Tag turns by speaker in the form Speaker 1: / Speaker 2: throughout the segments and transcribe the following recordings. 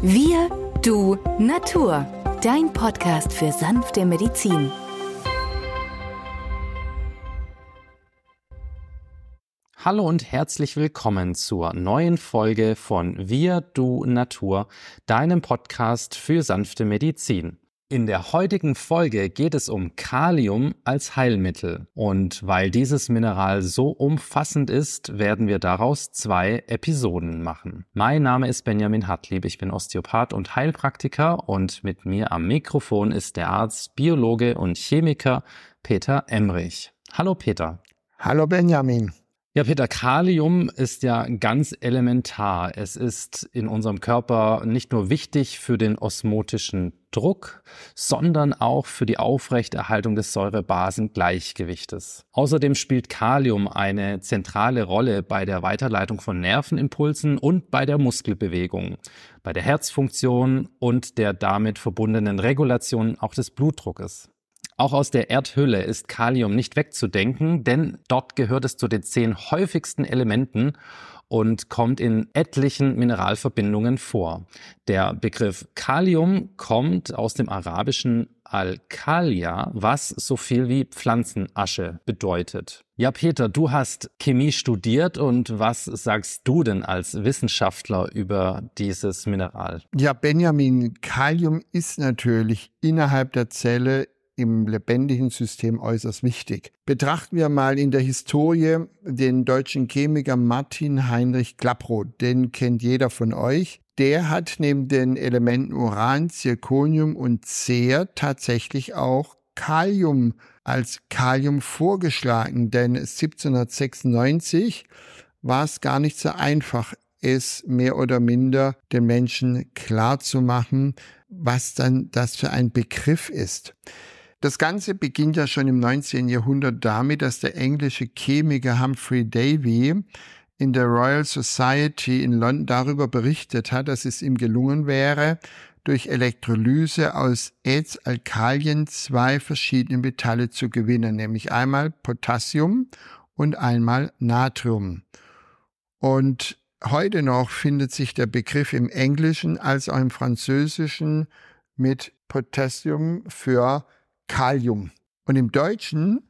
Speaker 1: Wir, du, Natur. Dein Podcast für sanfte Medizin.
Speaker 2: Hallo und herzlich willkommen zur neuen Folge von Wir, du, Natur, deinem Podcast für sanfte Medizin. In der heutigen Folge geht es um Kalium als Heilmittel. Und weil dieses Mineral so umfassend ist, werden wir daraus zwei Episoden machen. Mein Name ist Benjamin Hartlieb, ich bin Osteopath und Heilpraktiker und mit mir am Mikrofon ist der Arzt, Biologe und Chemiker Peter Emrich. Hallo Peter.
Speaker 3: Hallo Benjamin.
Speaker 2: Ja, Peter, Kalium ist ja ganz elementar. Es ist in unserem Körper nicht nur wichtig für den osmotischen Druck, sondern auch für die Aufrechterhaltung des Säurebasengleichgewichtes. Außerdem spielt Kalium eine zentrale Rolle bei der Weiterleitung von Nervenimpulsen und bei der Muskelbewegung, bei der Herzfunktion und der damit verbundenen Regulation auch des Blutdruckes. Auch aus der Erdhülle ist Kalium nicht wegzudenken, denn dort gehört es zu den zehn häufigsten Elementen und kommt in etlichen Mineralverbindungen vor. Der Begriff Kalium kommt aus dem arabischen Alkalia, was so viel wie Pflanzenasche bedeutet. Ja, Peter, du hast Chemie studiert und was sagst du denn als Wissenschaftler über dieses Mineral?
Speaker 3: Ja, Benjamin, Kalium ist natürlich innerhalb der Zelle im lebendigen System äußerst wichtig. Betrachten wir mal in der Historie den deutschen Chemiker Martin Heinrich Klaproth. Den kennt jeder von euch. Der hat neben den Elementen Uran, Zirconium und Cer tatsächlich auch Kalium als Kalium vorgeschlagen, denn 1796 war es gar nicht so einfach, es mehr oder minder den Menschen klar zu machen, was dann das für ein Begriff ist. Das Ganze beginnt ja schon im 19. Jahrhundert damit, dass der englische Chemiker Humphrey Davy in der Royal Society in London darüber berichtet hat, dass es ihm gelungen wäre, durch Elektrolyse aus Erzalkalien zwei verschiedene Metalle zu gewinnen, nämlich einmal Potassium und einmal Natrium. Und heute noch findet sich der Begriff im Englischen als auch im Französischen mit Potassium für Kalium. Und im Deutschen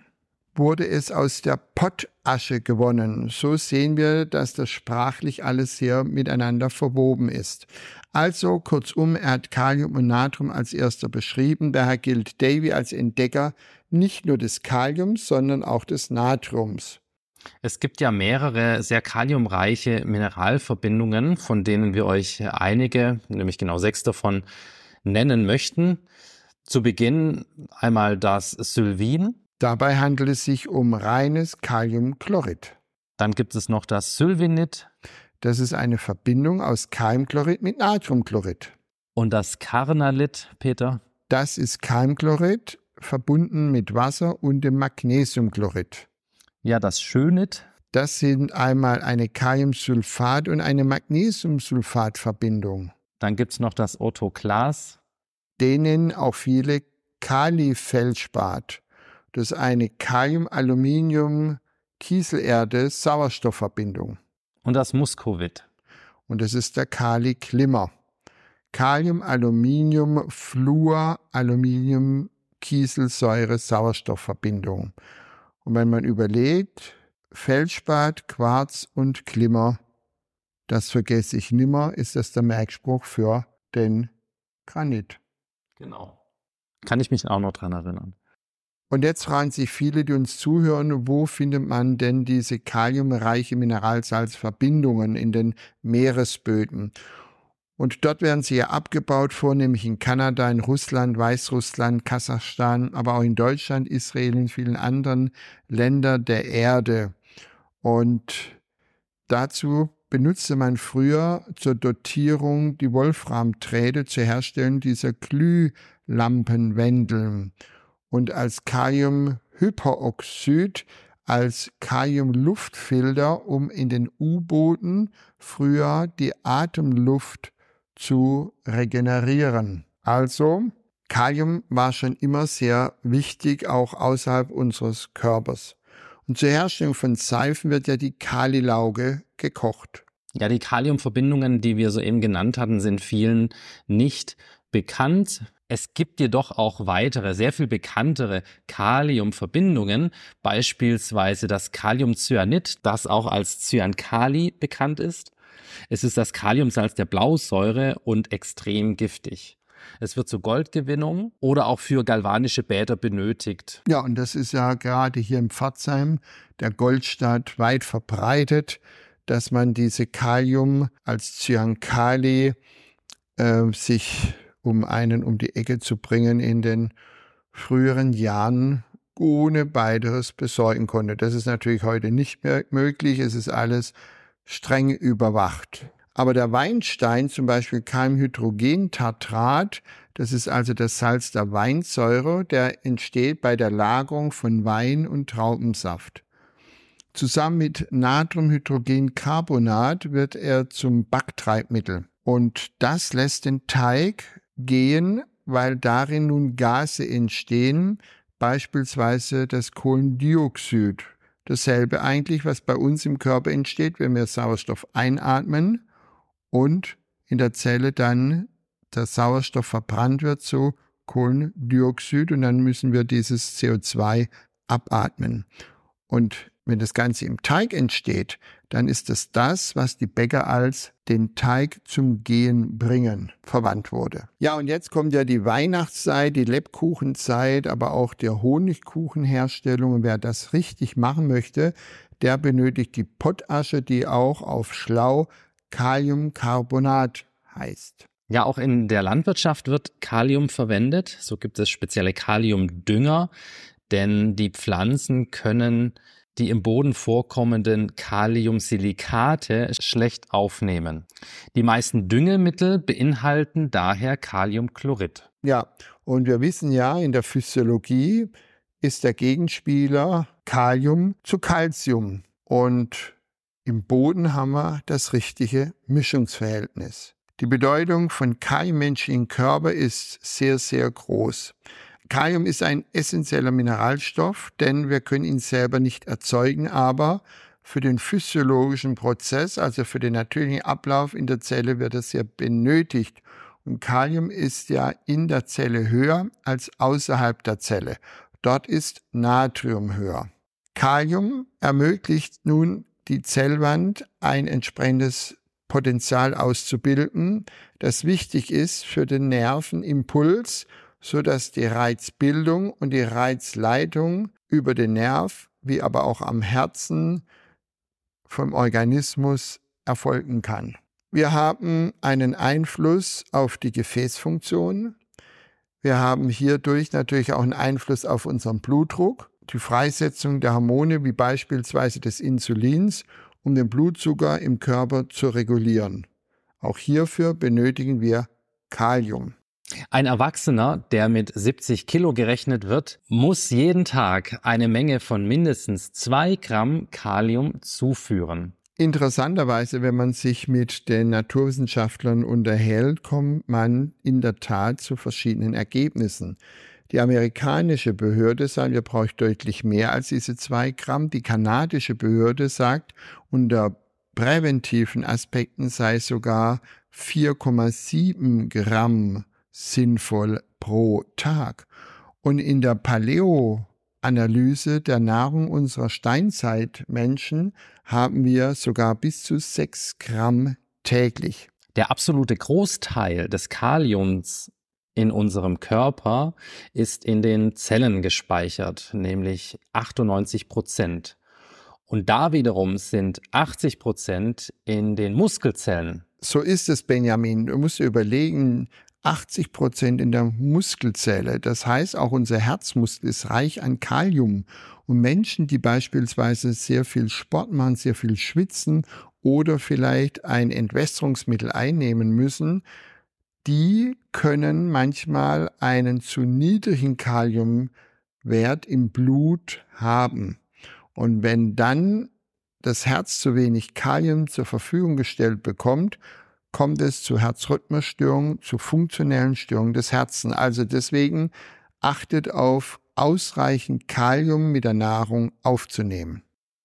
Speaker 3: wurde es aus der Pottasche gewonnen. So sehen wir, dass das sprachlich alles sehr miteinander verwoben ist. Also kurzum, er hat Kalium und Natrium als erster beschrieben. Daher gilt Davy als Entdecker nicht nur des Kaliums, sondern auch des Natriums.
Speaker 2: Es gibt ja mehrere sehr kaliumreiche Mineralverbindungen, von denen wir euch einige, nämlich genau sechs davon, nennen möchten. Zu Beginn einmal das Sylvin.
Speaker 3: Dabei handelt es sich um reines Kaliumchlorid.
Speaker 2: Dann gibt es noch das Sylvinit.
Speaker 3: Das ist eine Verbindung aus Keimchlorid mit Natriumchlorid.
Speaker 2: Und das Carnalit, Peter?
Speaker 3: Das ist Keimchlorid verbunden mit Wasser und dem Magnesiumchlorid.
Speaker 2: Ja, das Schönit.
Speaker 3: Das sind einmal eine Kaliumsulfat und eine Magnesiumsulfatverbindung.
Speaker 2: Dann gibt es noch das Orthoklas
Speaker 3: denen auch viele Kalifeldspat. Das ist eine Kalium-Aluminium-Kieselerde-Sauerstoffverbindung.
Speaker 2: Und das Muskovit.
Speaker 3: Und das ist der Kali-Klimmer. Kalium, Aluminium, Fluor, Aluminium, Kieselsäure, Sauerstoffverbindung. Und wenn man überlegt, Feldspat, Quarz und Klimmer, das vergesse ich nimmer, ist das der Merkspruch für den Granit.
Speaker 2: Genau. Kann ich mich auch noch dran erinnern.
Speaker 3: Und jetzt fragen sich viele, die uns zuhören, wo findet man denn diese kaliumreiche Mineralsalzverbindungen in den Meeresböden? Und dort werden sie ja abgebaut, vornehmlich in Kanada, in Russland, Weißrussland, Kasachstan, aber auch in Deutschland, Israel und vielen anderen Ländern der Erde. Und dazu benutzte man früher zur Dotierung die Wolframträde zur Herstellung dieser Glühlampenwändeln und als Kaliumhyperoxid als Kaliumluftfilter, um in den U-Booten früher die Atemluft zu regenerieren. Also Kalium war schon immer sehr wichtig, auch außerhalb unseres Körpers. Und zur Herstellung von Seifen wird ja die Kalilauge gekocht.
Speaker 2: Ja, die Kaliumverbindungen, die wir soeben genannt hatten, sind vielen nicht bekannt. Es gibt jedoch auch weitere, sehr viel bekanntere Kaliumverbindungen, beispielsweise das Kaliumcyanid, das auch als Cyankali bekannt ist. Es ist das Kaliumsalz der Blausäure und extrem giftig. Es wird zur Goldgewinnung oder auch für galvanische Bäder benötigt.
Speaker 3: Ja, und das ist ja gerade hier im Pforzheim, der Goldstadt, weit verbreitet, dass man diese Kalium als Cyankali äh, sich um einen um die Ecke zu bringen in den früheren Jahren ohne weiteres besorgen konnte. Das ist natürlich heute nicht mehr möglich. Es ist alles streng überwacht. Aber der Weinstein, zum Beispiel Keimhydrogentartrat, das ist also das Salz der Weinsäure, der entsteht bei der Lagerung von Wein und Traubensaft. Zusammen mit Natriumhydrogencarbonat wird er zum Backtreibmittel. Und das lässt den Teig gehen, weil darin nun Gase entstehen, beispielsweise das Kohlendioxid. Dasselbe eigentlich, was bei uns im Körper entsteht, wenn wir Sauerstoff einatmen und in der Zelle dann der Sauerstoff verbrannt wird zu Kohlendioxid und dann müssen wir dieses CO2 abatmen. Und wenn das Ganze im Teig entsteht, dann ist es das, was die Bäcker als den Teig zum Gehen bringen verwandt wurde. Ja, und jetzt kommt ja die Weihnachtszeit, die Lebkuchenzeit, aber auch der Honigkuchenherstellung. Und wer das richtig machen möchte, der benötigt die Pottasche, die auch auf schlau Kaliumcarbonat heißt.
Speaker 2: Ja, auch in der Landwirtschaft wird Kalium verwendet. So gibt es spezielle Kaliumdünger, denn die Pflanzen können die im Boden vorkommenden Kaliumsilikate schlecht aufnehmen. Die meisten Düngemittel beinhalten daher Kaliumchlorid.
Speaker 3: Ja, und wir wissen ja, in der Physiologie ist der Gegenspieler Kalium zu Calcium. Und im Boden haben wir das richtige Mischungsverhältnis. Die Bedeutung von Kalium im Körper ist sehr, sehr groß. Kalium ist ein essentieller Mineralstoff, denn wir können ihn selber nicht erzeugen, aber für den physiologischen Prozess, also für den natürlichen Ablauf in der Zelle, wird es ja benötigt. Und Kalium ist ja in der Zelle höher als außerhalb der Zelle. Dort ist Natrium höher. Kalium ermöglicht nun die Zellwand ein entsprechendes Potenzial auszubilden, das wichtig ist für den Nervenimpuls so dass die Reizbildung und die Reizleitung über den Nerv, wie aber auch am Herzen vom Organismus erfolgen kann. Wir haben einen Einfluss auf die Gefäßfunktion. Wir haben hierdurch natürlich auch einen Einfluss auf unseren Blutdruck, die Freisetzung der Hormone wie beispielsweise des Insulins, um den Blutzucker im Körper zu regulieren. Auch hierfür benötigen wir Kalium.
Speaker 2: Ein Erwachsener, der mit 70 Kilo gerechnet wird, muss jeden Tag eine Menge von mindestens zwei Gramm Kalium zuführen.
Speaker 3: Interessanterweise, wenn man sich mit den Naturwissenschaftlern unterhält, kommt man in der Tat zu verschiedenen Ergebnissen. Die amerikanische Behörde sagt, wir brauchen deutlich mehr als diese zwei Gramm. Die kanadische Behörde sagt, unter präventiven Aspekten sei sogar 4,7 Gramm sinnvoll pro Tag. Und in der Paleo-Analyse der Nahrung unserer Steinzeitmenschen haben wir sogar bis zu sechs Gramm täglich.
Speaker 2: Der absolute Großteil des Kaliums in unserem Körper ist in den Zellen gespeichert, nämlich 98 Prozent. Und da wiederum sind 80 Prozent in den Muskelzellen.
Speaker 3: So ist es, Benjamin. Du musst dir überlegen, 80 Prozent in der Muskelzelle. Das heißt, auch unser Herzmuskel ist reich an Kalium. Und Menschen, die beispielsweise sehr viel Sport machen, sehr viel schwitzen oder vielleicht ein Entwässerungsmittel einnehmen müssen, die können manchmal einen zu niedrigen Kaliumwert im Blut haben. Und wenn dann das Herz zu wenig Kalium zur Verfügung gestellt bekommt, kommt es zu Herzrhythmusstörungen, zu funktionellen Störungen des Herzens. Also deswegen achtet auf ausreichend Kalium mit der Nahrung aufzunehmen.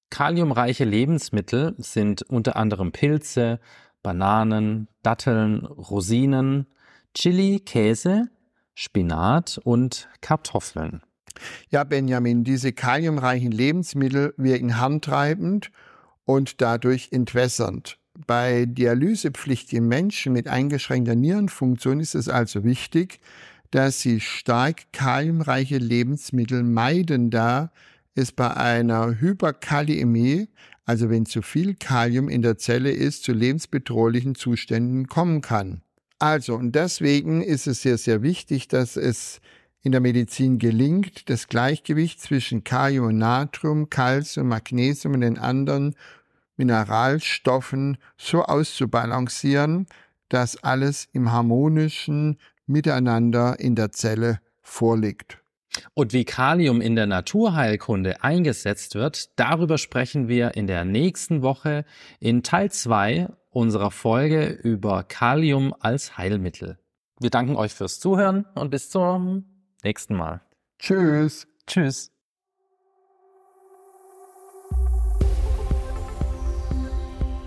Speaker 2: Kaliumreiche Lebensmittel sind unter anderem Pilze, Bananen, Datteln, Rosinen, Chili, Käse, Spinat und Kartoffeln.
Speaker 3: Ja, Benjamin, diese kaliumreichen Lebensmittel wirken handtreibend und dadurch entwässernd. Bei dialysepflichtigen Menschen mit eingeschränkter Nierenfunktion ist es also wichtig, dass sie stark kaliumreiche Lebensmittel meiden, da es bei einer Hyperkaliämie, also wenn zu viel Kalium in der Zelle ist, zu lebensbedrohlichen Zuständen kommen kann. Also, und deswegen ist es sehr, sehr wichtig, dass es in der Medizin gelingt, das Gleichgewicht zwischen Kalium und Natrium, Calcium, Magnesium und den anderen Mineralstoffen so auszubalancieren, dass alles im harmonischen Miteinander in der Zelle vorliegt.
Speaker 2: Und wie Kalium in der Naturheilkunde eingesetzt wird, darüber sprechen wir in der nächsten Woche in Teil 2 unserer Folge über Kalium als Heilmittel. Wir danken euch fürs Zuhören und bis zum nächsten Mal.
Speaker 3: Tschüss.
Speaker 2: Tschüss.